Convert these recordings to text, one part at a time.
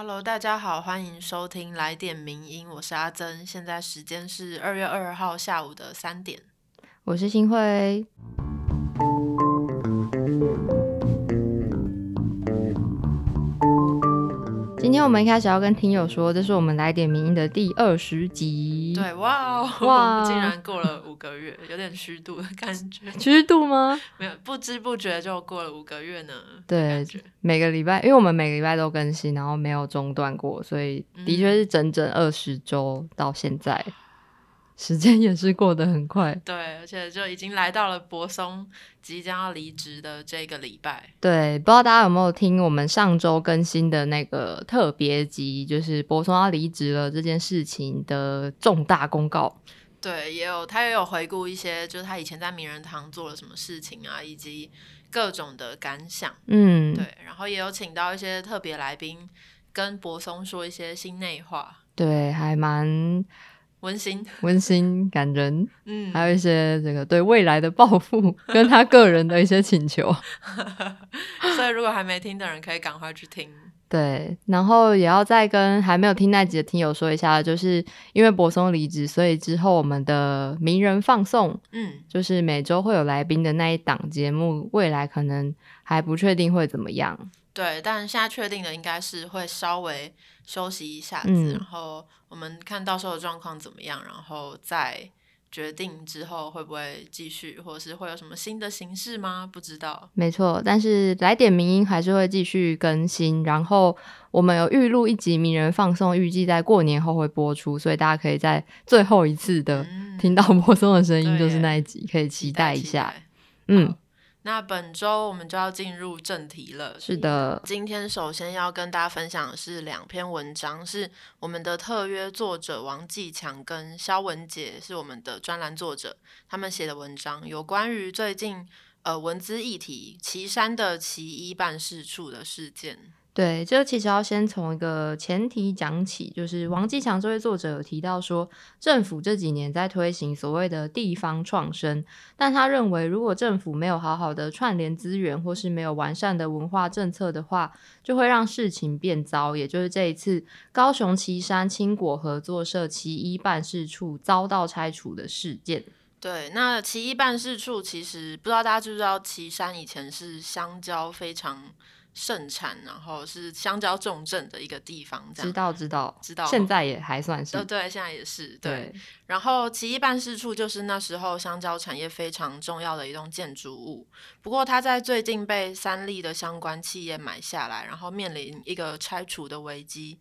Hello，大家好，欢迎收听来点名音，我是阿珍，现在时间是二月二号下午的三点。我是新辉。今天我们一开始要跟听友说，这是我们来点名音的第二十集。对，哇哦，哇竟然过了五个月，有点虚度的感觉。虚度吗？没有，不知不觉就过了五个月呢。对每个礼拜，因为我们每个礼拜都更新，然后没有中断过，所以的确是整整二十周到现在，时间也是过得很快。对，而且就已经来到了柏松即将要离职的这个礼拜。对，不知道大家有没有听我们上周更新的那个特别集，就是柏松要离职了这件事情的重大公告。对，也有他也有回顾一些，就是他以前在名人堂做了什么事情啊，以及各种的感想。嗯，对，然后也有请到一些特别来宾，跟柏松说一些心内话，对，还蛮温馨。温馨感人，嗯，还有一些这个对未来的抱负，跟他个人的一些请求。所以如果还没听的人，可以赶快去听。对，然后也要再跟还没有听那集的听友说一下，就是因为柏松离职，所以之后我们的名人放送，嗯，就是每周会有来宾的那一档节目，未来可能还不确定会怎么样。对，但现在确定的应该是会稍微休息一下子，嗯然后我们看到时候的状况怎么样，然后再决定之后会不会继续，或者是会有什么新的形式吗？不知道。没错，但是来点名音还是会继续更新，然后我们有预录一集名人放送，预计在过年后会播出，所以大家可以在最后一次的嗯，听到 播送的声音，就是那一集，可以期待一下。嗯好，那本周我们就要进入正题了。是的，今天首先要跟大家分享的是两篇文章，是我们的特约作者王继强跟肖文杰是我们的专栏作者，他们写的文章有关于最近呃文资议题岐山的奇医办事处的事件。对，这其实要先从一个前提讲起，就是王继强这位作者有提到说，政府这几年在推行所谓的地方创生，但他认为如果政府没有好好的串联资源，或是没有完善的文化政策的话，就会让事情变糟。也就是这一次高雄旗山青果合作社旗一办事处遭到拆除的事件。对，那其一办事处其实不知道大家知不知道，岐山以前是香蕉非常盛产，然后是香蕉重镇的一个地方，这样知道知道，知道现在也还算是对对，现在也是对。对然后奇异办事处就是那时候香蕉产业非常重要的一栋建筑物，不过它在最近被三立的相关企业买下来，然后面临一个拆除的危机。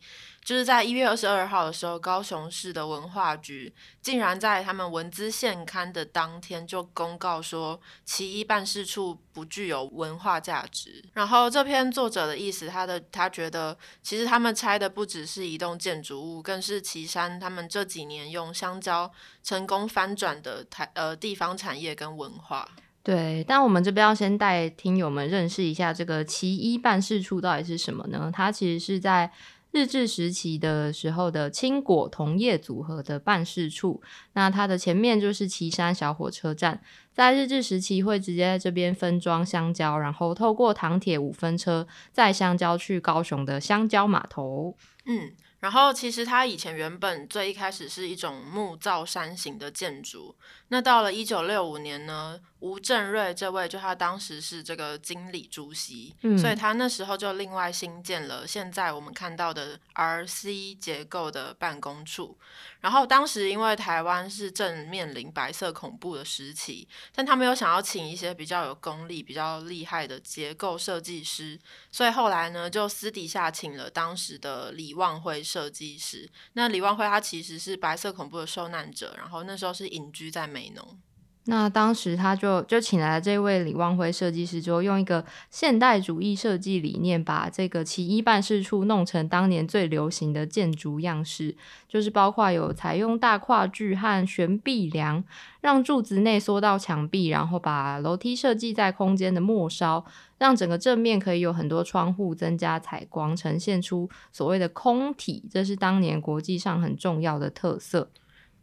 就是在一月二十二号的时候，高雄市的文化局竟然在他们文资现刊的当天就公告说，其一办事处不具有文化价值。然后这篇作者的意思，他的他觉得，其实他们拆的不只是一栋建筑物，更是岐山他们这几年用香蕉成功翻转的台呃地方产业跟文化。对，但我们这边要先带听友们认识一下这个其一办事处到底是什么呢？它其实是在日治时期的时候的青果同业组合的办事处。那它的前面就是旗山小火车站，在日治时期会直接在这边分装香蕉，然后透过糖铁五分车载香蕉去高雄的香蕉码头。嗯，然后其实它以前原本最一开始是一种木造山形的建筑，那到了一九六五年呢，吴正瑞这位就他当时是这个经理主席，嗯所以他那时候就另外新建了现在我们看到的 RC 结构的办公处。然后当时因为台湾是正面临白色恐怖的时期，但他们又想要请一些比较有功力、比较厉害的结构设计师，所以后来呢，就私底下请了当时的李望辉设计师。那李望辉他其实是白色恐怖的受难者，然后那时候是隐居在美浓。那当时他就就请来了这位李望辉设计师，之后用一个现代主义设计理念，把这个奇一办事处弄成当年最流行的建筑样式，就是包括有采用大跨距和悬臂梁，让柱子内缩到墙壁，然后把楼梯设计在空间的末梢，让整个正面可以有很多窗户，增加采光，呈现出所谓的空体，这是当年国际上很重要的特色。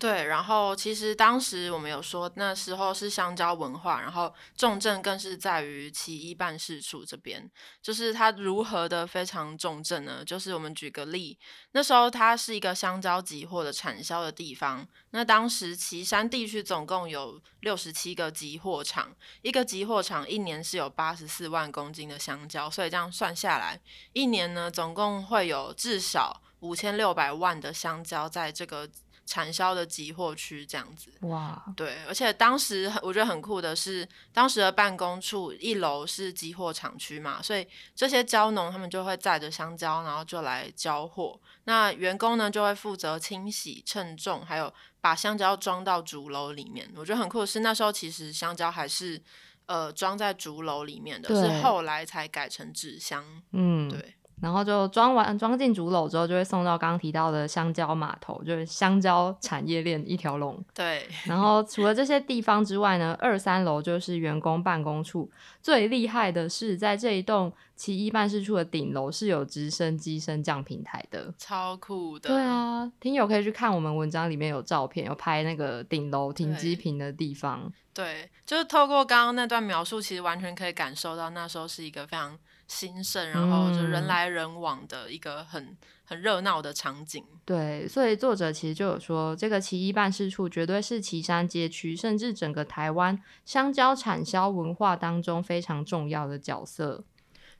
对，然后其实当时我们有说，那时候是香蕉文化，然后重症更是在于奇医办事处这边，就是它如何的非常重症呢？就是我们举个例，那时候它是一个香蕉集货的产销的地方，那当时岐山地区总共有六十七个集货场，一个集货场一年是有八十四万公斤的香蕉，所以这样算下来，一年呢总共会有至少五千六百万的香蕉在这个。产销的集货区这样子，哇，对，而且当时我觉得很酷的是，当时的办公处一楼是集货厂区嘛，所以这些蕉农他们就会载着香蕉，然后就来交货。那员工呢就会负责清洗、称重，还有把香蕉装到竹篓里面。我觉得很酷的是，那时候其实香蕉还是呃装在竹篓里面的，是后来才改成纸箱。嗯，对。然后就装完装进竹篓之后，就会送到刚刚提到的香蕉码头，就是香蕉产业链一条龙。对。然后除了这些地方之外呢，二三楼就是员工办公处。最厉害的是，在这一栋奇一办事处的顶楼是有直升机升降平台的，超酷的。对啊，听友可以去看我们文章里面有照片，有拍那个顶楼停机坪的地方。对，就是透过刚刚那段描述，其实完全可以感受到那时候是一个非常。兴盛，然后就人来人往的一个很很热闹的场景。对，所以作者其实就有说，这个奇异办事处绝对是岐山街区，甚至整个台湾香蕉产销文化当中非常重要的角色。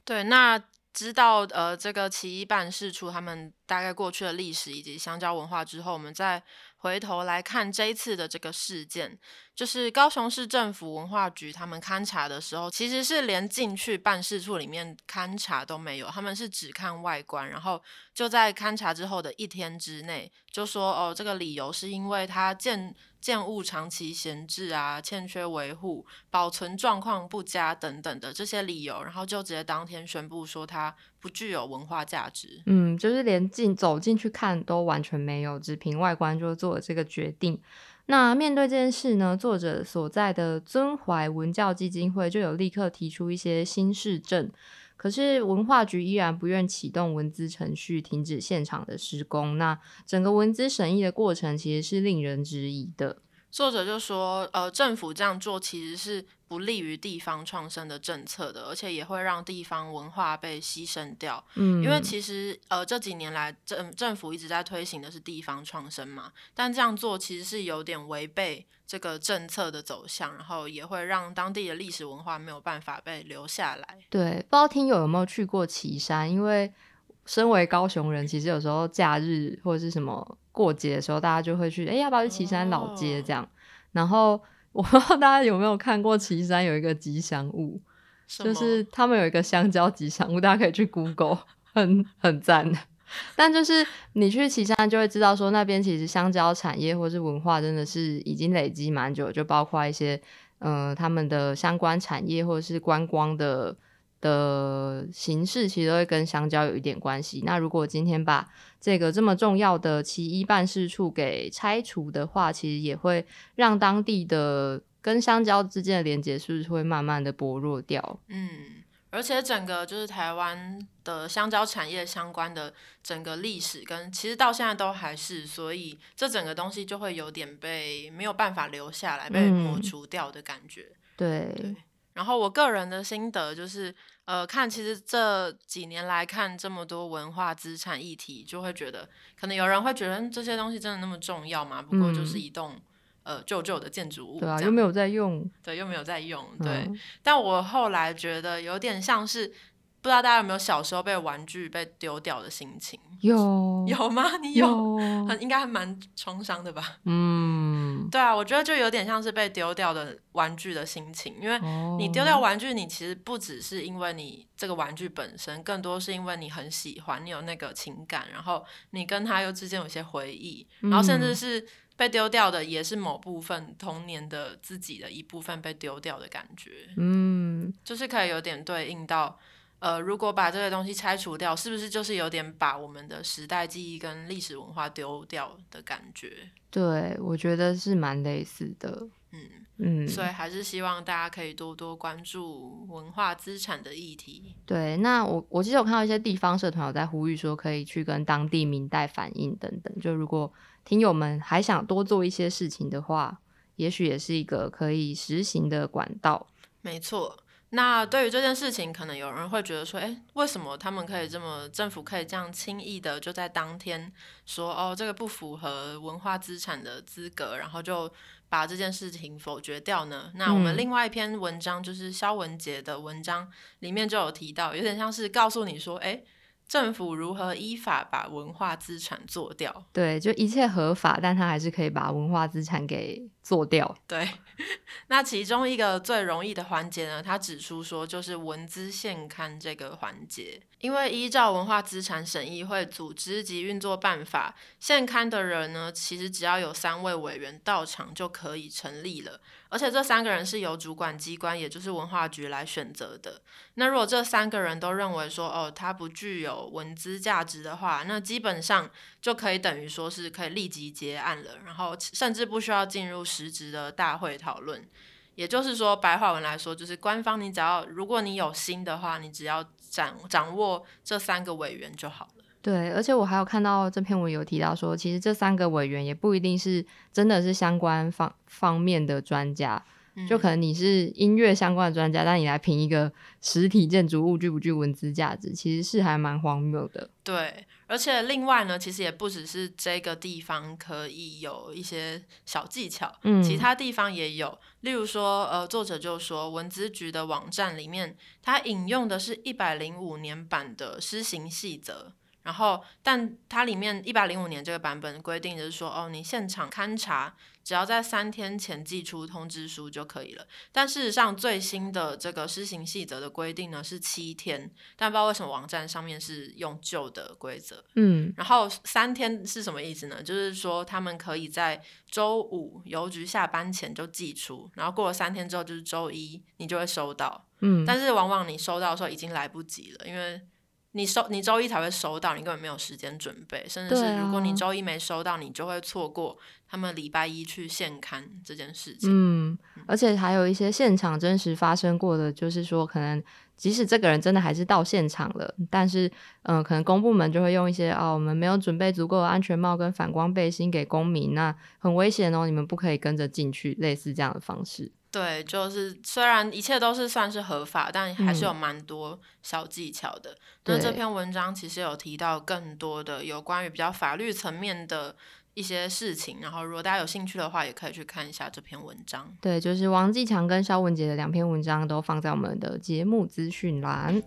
对，那知道呃这个奇异办事处他们大概过去的历史以及香蕉文化之后，我们再回头来看这一次的这个事件。就是高雄市政府文化局他们勘察的时候，其实是连进去办事处里面勘察都没有，他们是只看外观，然后就在勘察之后的一天之内就说哦，这个理由是因为他建建物长期闲置啊，欠缺维护，保存状况不佳等等的这些理由，然后就直接当天宣布说它不具有文化价值。嗯，就是连进走进去看都完全没有，只凭外观就做了这个决定。那面对这件事呢，作者所在的尊怀文教基金会就有立刻提出一些新市政，可是文化局依然不愿启动文资程序，停止现场的施工。那整个文资审议的过程其实是令人质疑的。作者就说，呃，政府这样做其实是不利于地方创生的政策的，而且也会让地方文化被牺牲掉。嗯，因为其实呃这几年来政政府一直在推行的是地方创生嘛，但这样做其实是有点违背这个政策的走向，然后也会让当地的历史文化没有办法被留下来。对，不知道听友有没有去过岐山？因为身为高雄人，其实有时候假日或者是什么。过节的时候，大家就会去，哎，要不要去岐山老街这样？然后我不知道大家有没有看过岐山有一个吉祥物，就是他们有一个香蕉吉祥物，大家可以去 Google，很很赞的。但就是你去岐山就会知道，说那边其实香蕉产业或是文化真的是已经累积蛮久，就包括一些呃他们的相关产业或者是观光的。的形式其实都会跟香蕉有一点关系。那如果今天把这个这么重要的其一办事处给拆除的话，其实也会让当地的跟香蕉之间的连接是不是会慢慢的薄弱掉？嗯，而且整个就是台湾的香蕉产业相关的整个历史跟其实到现在都还是，所以这整个东西就会有点被没有办法留下来，被抹除掉的感觉。对。然后我个人的心得就是。呃，看，其实这几年来看这么多文化资产议题，就会觉得，可能有人会觉得这些东西真的那么重要吗？不过就是一栋呃旧旧的建筑物，对啊，又没有在用，对，又没有在用，对。但我后来觉得有点像是。不知道大家有没有小时候被玩具被丢掉的心情？有有吗？你有？很应该还蛮创伤的吧？嗯，对啊，我觉得就有点像是被丢掉的玩具的心情，因为你丢掉玩具，你其实不只是因为你这个玩具本身，更多是因为你很喜欢，你有那个情感，然后你跟他又之间有些回忆，然后甚至是被丢掉的，也是某部分童年的自己的一部分被丢掉的感觉。嗯，就是可以有点对应到。呃，如果把这个东西拆除掉，是不是就是有点把我们的时代记忆跟历史文化丢掉的感觉？对，我觉得是蛮类似的。嗯嗯，所以还是希望大家可以多多关注文化资产的议题。对，那我我其实有看到一些地方社团有在呼吁说，可以去跟当地民代反映等等。就如果听友们还想多做一些事情的话，也许也是一个可以实行的管道。没错。那对于这件事情，可能有人会觉得说，诶，为什么他们可以这么，政府可以这样轻易的就在当天说，哦，这个不符合文化资产的资格，然后就把这件事情否决掉呢？那我们嗯另外一篇文章就是肖文杰的文章里面就有提到，有点像是告诉你说，诶，政府如何依法把文化资产做掉。对，就一切合法，但他还是可以把文化资产给做掉。对，那其中一个最容易的环节呢，他指出说，就是文资现刊这个环节，因为依照文化资产审议会组织及运作办法，现刊的人呢，其实只要有三位委员到场就可以成立了，而且这三个人是由主管机关，也就是文化局来选择的。那如果这三个人都认为说，哦，它不具有文资价值的话，那基本上就可以等于说是可以立即结案了，然后甚至不需要进入实质的大会讨论。也就是说，白话文来说，就是官方你只要如果你有心的话，你只要掌掌握这三个委员就好了。对，而且我还有看到这篇文有提到说，其实这三个委员也不一定是真的是相关方方面的专家，就可能你是音乐相关的专家，但你来评一个实体建筑物具不具文字价值，其实是还蛮荒谬的。对，而且另外呢，其实也不只是这个地方可以有一些小技巧，嗯其他地方也有。例如说，呃，作者就说文资局的网站里面，它引用的是一百零五年版的施行细则。然后，但它里面一百零五年这个版本规定就是说，哦，你现场勘查，只要在三天前寄出通知书就可以了。但事实上，最新的这个施行细则的规定呢是七天，但不知道为什么网站上面是用旧的规则。嗯，然后三天是什么意思呢？就是说他们可以在周五邮局下班前就寄出，然后过了三天之后就是周一你就会收到。嗯，但是往往你收到的时候已经来不及了，因为你收你周一才会收到，你根本没有时间准备，甚至是如果你啊周一没收到，你就会错过他们礼拜一去现刊这件事情。嗯，而且还有一些现场真实发生过的，就是说可能即使这个人真的还是到现场了，但是嗯、呃可能公部门就会用一些哦，我们没有准备足够的安全帽跟反光背心给公民，那很危险哦，你们不可以跟着进去，类似这样的方式。对，就是虽然一切都是算是合法，但还是嗯有蛮多小技巧的。那这篇文章其实有提到更多的有关于比较法律层面的一些事情，然后如果大家有兴趣的话，也可以去看一下这篇文章。对，就是王继强跟肖文杰的两篇文章都放在我们的节目资讯栏。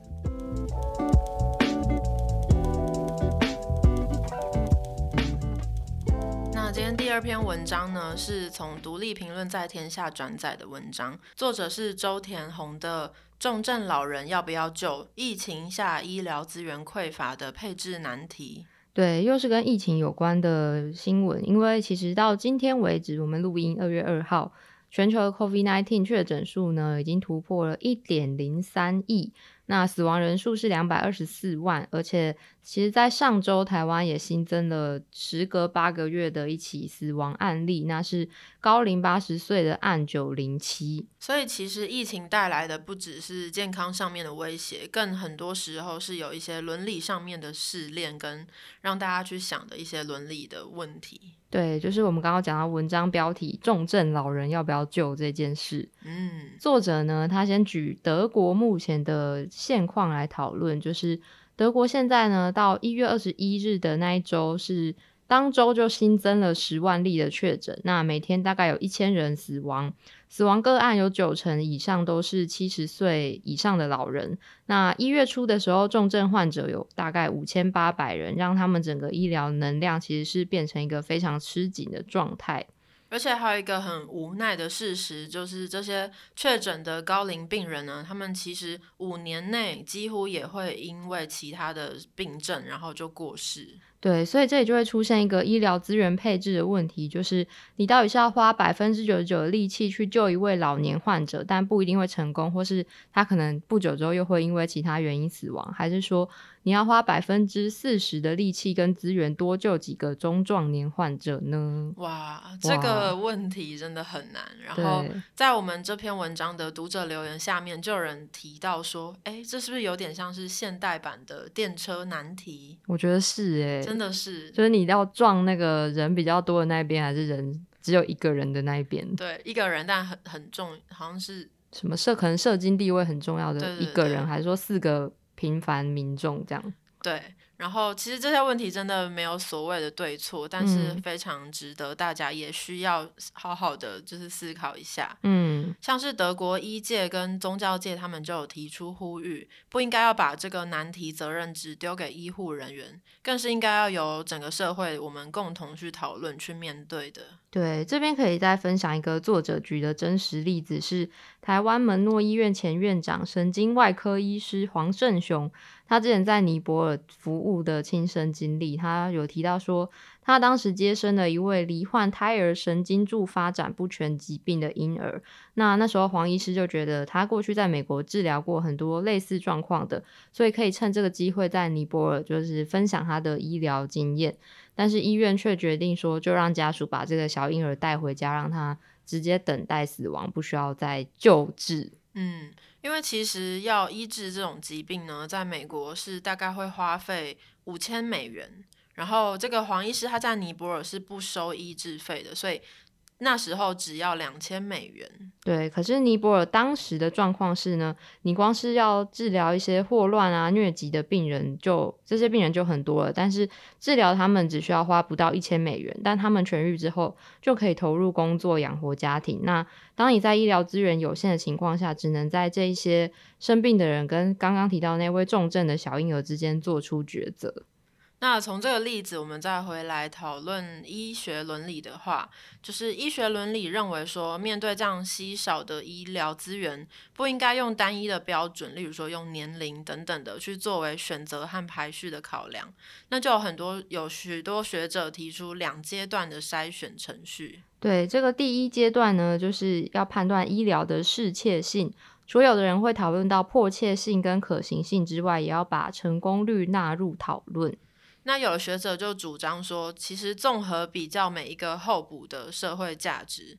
第二篇文章呢，是从独立评论在天下转载的文章，作者是周田红的《重症老人要不要救？疫情下医疗资源匮乏的配置难题》。对，又是跟疫情有关的新闻，因为其实到今天为止，我们录音二月二号，全球的 COVID-19 确诊数呢已经突破了一点零三亿，那死亡人数是两百二十四万，而且其实在上周台湾也新增了时隔八个月的一起死亡案例，那是高龄八十岁的案九零七。所以其实疫情带来的不只是健康上面的威胁，更很多时候是有一些伦理上面的试炼，跟让大家去想的一些伦理的问题。对，就是我们刚刚讲到文章标题“重症老人要不要救”这件事。嗯，作者呢，他先举德国目前的现况来讨论，就是德国现在呢，到一月二十一日的那一周是当周就新增了十万例的确诊，那每天大概有一千人死亡，死亡个案有九成以上都是七十岁以上的老人。那一月初的时候，重症患者有大概五千八百人，让他们整个医疗能量其实是变成一个非常吃紧的状态。而且还有一个很无奈的事实，就是这些确诊的高龄病人呢，他们其实五年内几乎也会因为其他的病症，然后就过世。对，所以这里就会出现一个医疗资源配置的问题，就是你到底是要花百分之九十九的力气去救一位老年患者，但不一定会成功，或是他可能不久之后又会因为其他原因死亡，还是说你要花百分之四十的力气跟资源多救几个中壮年患者呢？哇，这个问题真的很难。然后在我们这篇文章的读者留言下面，就有人提到说：“哎，这是不是有点像是现代版的电车难题？”我觉得是哎。真的是，就是你要撞那个人比较多的那一边，还是人只有一个人的那一边？对，一个人但很很重，好像是什么社可能社经地位很重要的一个人，还是说四个平凡民众这样？对。然后，其实这些问题真的没有所谓的对错，但是非常值得大家也需要好好的就是思考一下。嗯，像是德国医界跟宗教界，他们就有提出呼吁，不应该要把这个难题责任只丢给医护人员，更是应该要由整个社会我们共同去讨论、去面对的。对，这边可以再分享一个作者举的真实例子，是台湾门诺医院前院长、神经外科医师黄胜雄。他之前在尼泊尔服务的亲身经历，他有提到说，他当时接生了一位罹患胎儿神经柱发展不全疾病的婴儿。那那时候黄医师就觉得，他过去在美国治疗过很多类似状况的，所以可以趁这个机会在尼泊尔就是分享他的医疗经验。但是医院却决定说，就让家属把这个小婴儿带回家，让他直接等待死亡，不需要再救治。嗯。因为其实要医治这种疾病呢，在美国是大概会花费五千美元，然后这个黄医师他在尼泊尔是不收医治费的，所以。那时候只要两千美元。对，可是尼泊尔当时的状况是呢，你光是要治疗一些霍乱啊、疟疾的病人，就这些病人就很多了。但是治疗他们只需要花不到一千美元，但他们痊愈之后就可以投入工作养活家庭。那当你在医疗资源有限的情况下，只能在这一些生病的人跟刚刚提到那位重症的小婴儿之间做出抉择。那从这个例子，我们再回来讨论医学伦理的话，就是医学伦理认为说，面对这样稀少的医疗资源，不应该用单一的标准，例如说用年龄等等的去作为选择和排序的考量。那就有很多有许多学者提出两阶段的筛选程序。对，这个第一阶段呢，就是要判断医疗的适切性。所有的人会讨论到迫切性跟可行性之外，也要把成功率纳入讨论。那有的学者就主张说，其实综合比较每一个候补的社会价值，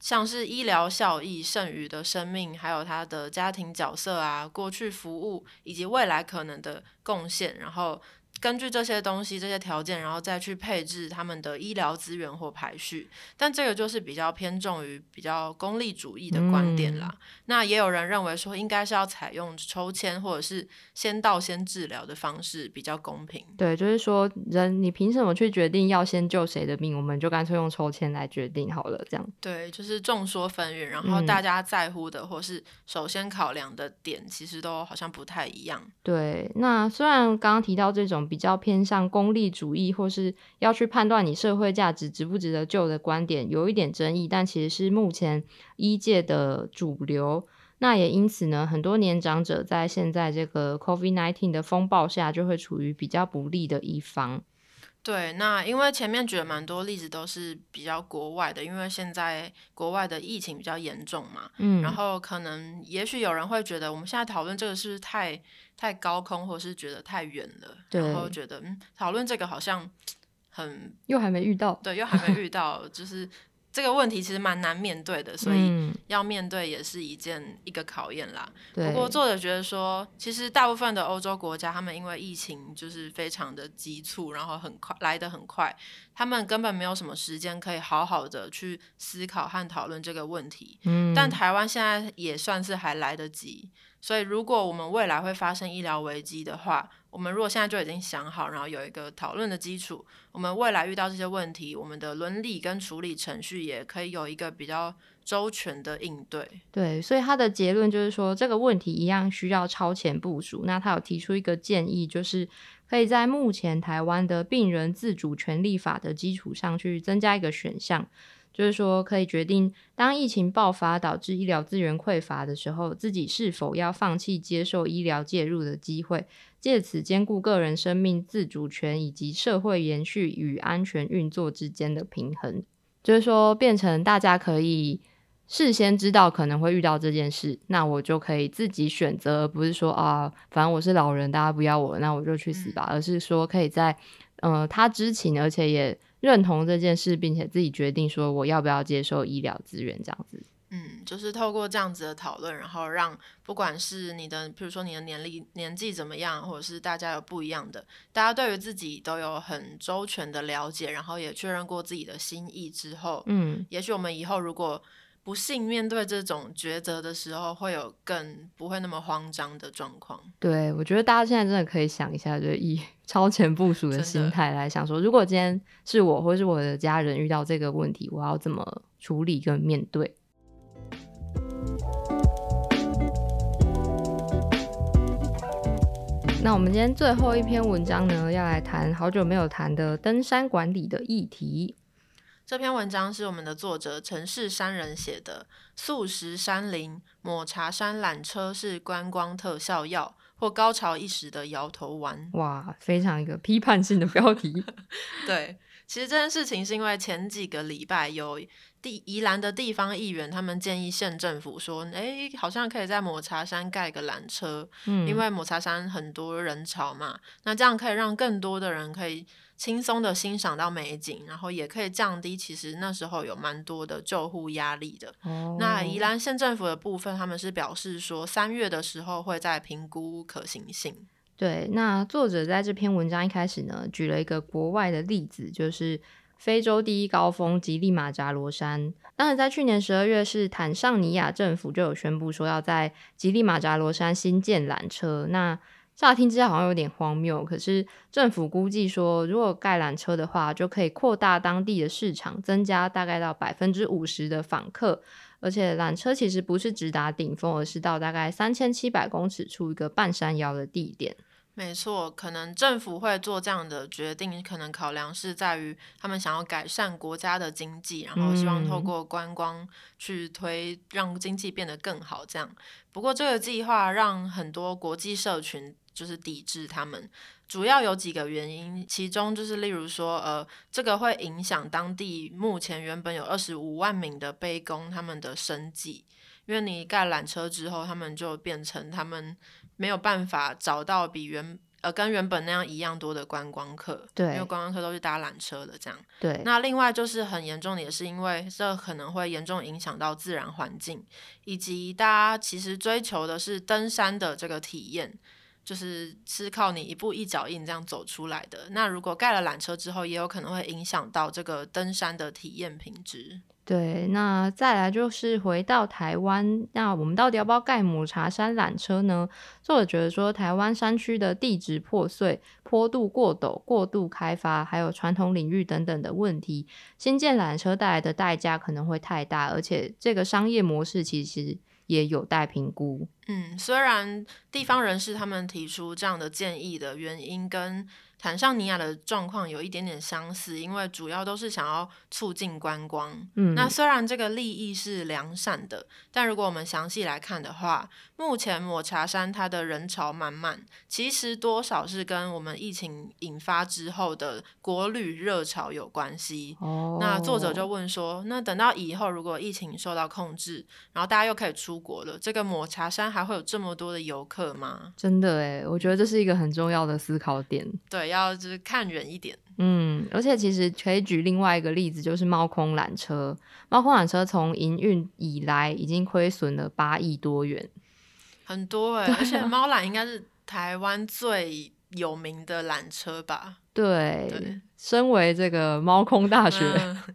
像是医疗效益、剩余的生命，还有他的家庭角色啊、过去服务以及未来可能的贡献，然后。根据这些东西、这些条件，然后再去配置他们的医疗资源或排序，但这个就是比较偏重于比较功利主义的观点啦。那也有人认为说，应该是要采用抽签或者是先到先治疗的方式比较公平。对，就是说人你凭什么去决定要先救谁的命？我们就干脆用抽签来决定好了，这样。对，就是众说纷纭，然后大家在乎的或是首先考量的点，其实都好像不太一样。对，那虽然刚刚提到这种。比较偏向功利主义，或是要去判断你社会价值值不值得救的观点，有一点争议，但其实是目前医界的主流。那也因此呢，很多年长者在现在这个 COVID-19 的风暴下，就会处于比较不利的一方。对，那因为前面举了蛮多例子都是比较国外的，因为现在国外的疫情比较严重嘛，嗯，然后可能也许有人会觉得我们现在讨论这个是不是太太高空，或是觉得太远了，然后觉得嗯，讨论这个好像很又还没遇到，对，又还没遇到，就是。这个问题其实蛮难面对的，所以要面对也是一件一个考验啦。不过作者觉得说，其实大部分的欧洲国家，他们因为疫情就是非常的急促，然后很快来得很快，他们根本没有什么时间可以好好的去思考和讨论这个问题。嗯，但台湾现在也算是还来得及。所以，如果我们未来会发生医疗危机的话，我们如果现在就已经想好，然后有一个讨论的基础，我们未来遇到这些问题，我们的伦理跟处理程序也可以有一个比较周全的应对。对，所以他的结论就是说，这个问题一样需要超前部署。那他有提出一个建议，就是可以在目前台湾的病人自主权利法的基础上去增加一个选项。就是说可以决定当疫情爆发导致医疗资源匮乏的时候，自己是否要放弃接受医疗介入的机会，借此兼顾个人生命自主权以及社会延续与安全运作之间的平衡。就是说，变成大家可以。事先知道可能会遇到这件事，那我就可以自己选择，而不是说啊，反正我是老人，大家不要我，那我就去死吧。而是说可以在呃他知情，而且也认同这件事，并且自己决定说我要不要接受医疗资源这样子。嗯，就是透过这样子的讨论，然后让不管是你的，比如说你的年龄年纪怎么样，或者是大家有不一样的，大家对于自己都有很周全的了解，然后也确认过自己的心意之后，嗯，也许我们以后如果。不幸面对这种抉择的时候，会有更不会那么慌张的状况。对，我觉得大家现在真的可以想一下，就以 超前部署的心态来想，说如果今天是我或是我的家人遇到这个问题，我要怎么处理跟面对？那我们今天最后一篇文章呢，要来谈好久没有谈的登山管理的议题。这篇文章是我们的作者陈氏山人写的。素食山林抹茶山缆车是观光特效药，或高潮一时的摇头丸。哇，非常一个批判性的标题。对，其实这件事情是因为前几个礼拜有地宜兰的地方议员，他们建议县政府说，哎，好像可以在抹茶山盖个缆车，嗯，因为抹茶山很多人潮嘛，那这样可以让更多的人可以。轻松的欣赏到美景，然后也可以降低其实那时候有蛮多的救护压力的。那宜兰县政府的部分，他们是表示说三月的时候会在评估可行性。对，那作者在这篇文章一开始呢，举了一个国外的例子，就是非洲第一高峰吉利马扎罗山。当然，在去年十二月，是坦桑尼亚政府就有宣布说要在吉利马扎罗山新建缆车。那乍听之下好像有点荒谬，可是政府估计说，如果盖缆车的话，就可以扩大当地的市场，增加大概到百分之五十的访客。而且缆车其实不是直达顶峰，而是到大概三千七百公尺处一个半山腰的地点。没错，可能政府会做这样的决定，可能考量是在于他们想要改善国家的经济，然后希望透过观光去推让经济变得更好。这样，不过这个计划让很多国际社群。就是抵制他们，主要有几个原因，其中就是例如说，呃，这个会影响当地目前原本有二十五万名的背工他们的生计，因为你盖缆车之后，他们就变成他们没有办法找到比原呃跟原本那样一样多的观光客，对，因为观光客都是搭缆车的这样，对。那另外就是很严重的，也是因为这可能会严重影响到自然环境，以及大家其实追求的是登山的这个体验。就是是靠你一步一脚印这样走出来的。那如果盖了缆车之后，也有可能会影响到这个登山的体验品质。对，那再来就是回到台湾，那我们到底要不要盖抹茶山缆车呢？作者觉得说，台湾山区的地质破碎、坡度过陡、过度开发，还有传统领域等等的问题，新建缆车带来的代价可能会太大，而且这个商业模式其实。也有待评估。嗯，虽然地方人士他们提出这样的建议的原因跟。坦桑尼亚的状况有一点点相似，因为主要都是想要促进观光。嗯，那虽然这个利益是良善的，但如果我们详细来看的话，目前抹茶山它的人潮满满，其实多少是跟我们疫情引发之后的国旅热潮有关系。哦，那作者就问说，那等到以后如果疫情受到控制，然后大家又可以出国了，这个抹茶山还会有这么多的游客吗？真的诶，我觉得这是一个很重要的思考点。对。要就是看远一点，嗯，而且其实可以举另外一个例子，就是猫空缆车。猫空缆车从营运以来已经亏损了八亿多元，很多哎。而且猫缆应该是台湾最有名的缆车吧？对，身为这个猫空大学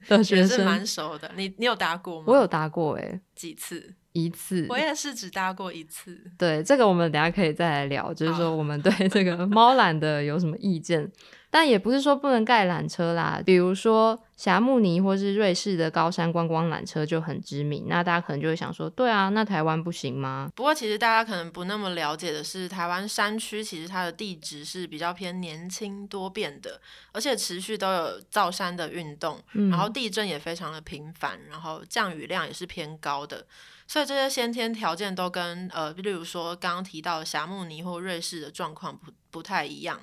的学生，蛮熟的。你你有搭过吗？我有搭过，哎，几次？一次，我也是只搭过一次。对，这个我们等下可以再来聊，就是说我们对这个猫缆的有什么意见。但也不是说不能盖缆车啦，比如说霞慕尼或是瑞士的高山观光缆车就很知名，那大家可能就会想说，对啊，那台湾不行吗？不过其实大家可能不那么了解的是，台湾山区其实它的地质是比较偏年轻多变的，而且持续都有造山的运动，然后地震也非常的频繁，然后降雨量也是偏高的，所以这些先天条件都跟呃，例如说刚刚提到的霞慕尼或瑞士的状况不不太一样。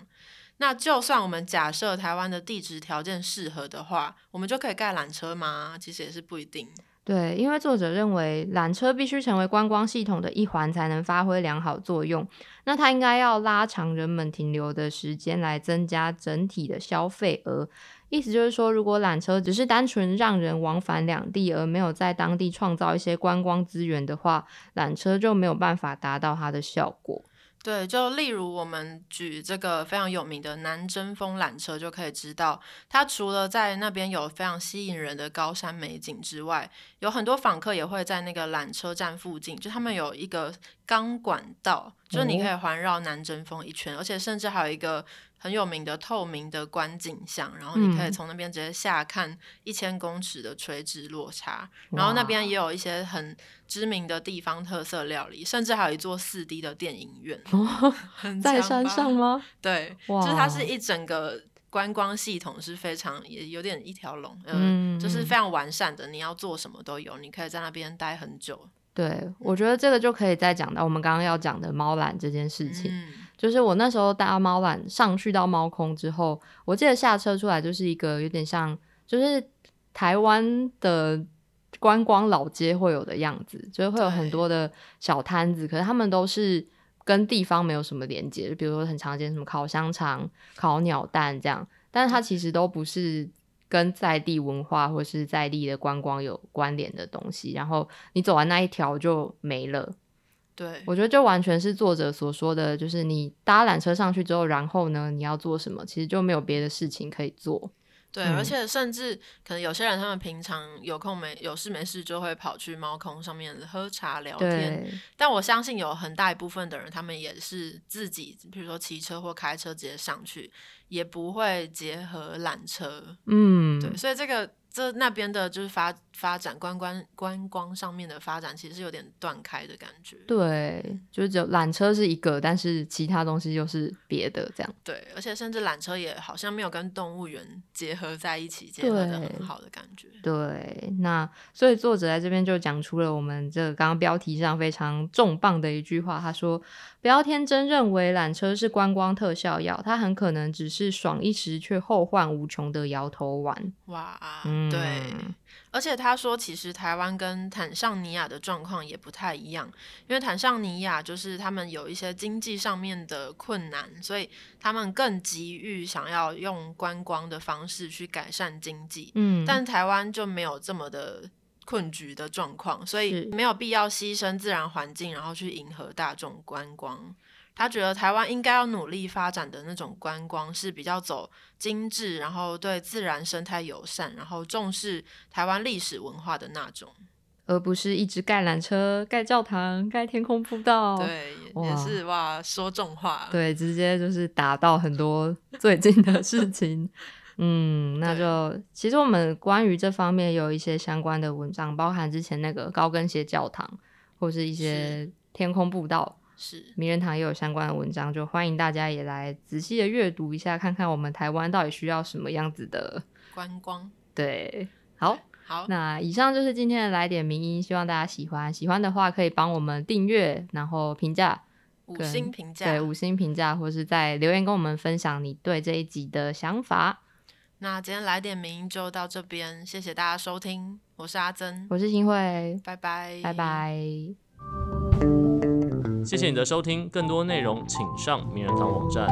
那就算我们假设台湾的地质条件适合的话，我们就可以盖缆车吗？其实也是不一定。对，因为作者认为缆车必须成为观光系统的一环，才能发挥良好作用。那它应该要拉长人们停留的时间，来增加整体的消费额。意思就是说，如果缆车只是单纯让人往返两地，而没有在当地创造一些观光资源的话，缆车就没有办法达到它的效果。对，就例如我们举这个非常有名的南针峰缆车，就可以知道，它除了在那边有非常吸引人的高山美景之外，有很多访客也会在那个缆车站附近，就他们有一个钢管道，就是你可以环绕南针峰一圈，而且甚至还有一个。很有名的透明的观景巷，然后你可以从那边直接下看一千公尺的垂直落差，然后那边也有一些很知名的地方特色料理，甚至还有一座四 D 的电影院，在山上吗？对，就是它是一整个观光系统是非常也有点一条龙，嗯，就是非常完善的，你要做什么都有，你可以在那边待很久。对，我觉得这个就可以再讲到我们刚刚要讲的猫缆这件事情。就是我那时候搭猫缆上去到猫空之后，我记得下车出来就是一个有点像，就是台湾的观光老街会有的样子，就是会有很多的小摊子，可是他们都是跟地方没有什么连接，比如说很常见什么烤香肠、烤鸟蛋这样，但是它其实都不是跟在地文化或是在地的观光有关联的东西，然后你走完那一条就没了。对，我觉得就完全是作者所说的，就是你搭缆车上去之后，然后呢，你要做什么？其实就没有别的事情可以做。对，而且甚至可能有些人他们平常有空没有事没事就会跑去猫空上面喝茶聊天。但我相信有很大一部分的人，他们也是自己，比如说骑车或开车直接上去，也不会结合缆车。嗯，对，所以这个。这那边的就是发发展观光观光上面的发展，其实是有点断开的感觉。对，就是只有缆车是一个，但是其他东西又是别的这样。对，而且甚至缆车也好像没有跟动物园结合在一起，结合的很好的感觉。对，那所以作者在这边就讲出了我们这个刚刚标题上非常重磅的一句话，他说：“不要天真认为缆车是观光特效药，它很可能只是爽一时却后患无穷的摇头丸。”哇，嗯。对，而且他说，其实台湾跟坦桑尼亚的状况也不太一样，因为坦桑尼亚就是他们有一些经济上面的困难，所以他们更急于想要用观光的方式去改善经济。嗯，但台湾就没有这么的困局的状况，所以没有必要牺牲自然环境，然后去迎合大众观光。他觉得台湾应该要努力发展的那种观光是比较走精致，然后对自然生态友善，然后重视台湾历史文化的那种，而不是一直盖缆车、盖教堂、盖天空步道。对，也是哇，说重话。对，直接就是打到很多 最近的事情。嗯，那就其实我们关于这方面有一些相关的文章，包含之前那个高跟鞋教堂，或是一些天空步道。是名人堂也有相关的文章，就欢迎大家也来仔细的阅读一下，看看我们台湾到底需要什么样子的观光。对，好，好，那以上就是今天的来点名音，希望大家喜欢。喜欢的话可以帮我们订阅，然后评价五星评价，对五星评价，或是在留言跟我们分享你对这一集的想法。那今天来点名音就到这边，谢谢大家收听，我是阿珍，我是新慧，拜拜，拜拜。谢谢你的收听，更多内容请上名人堂网站。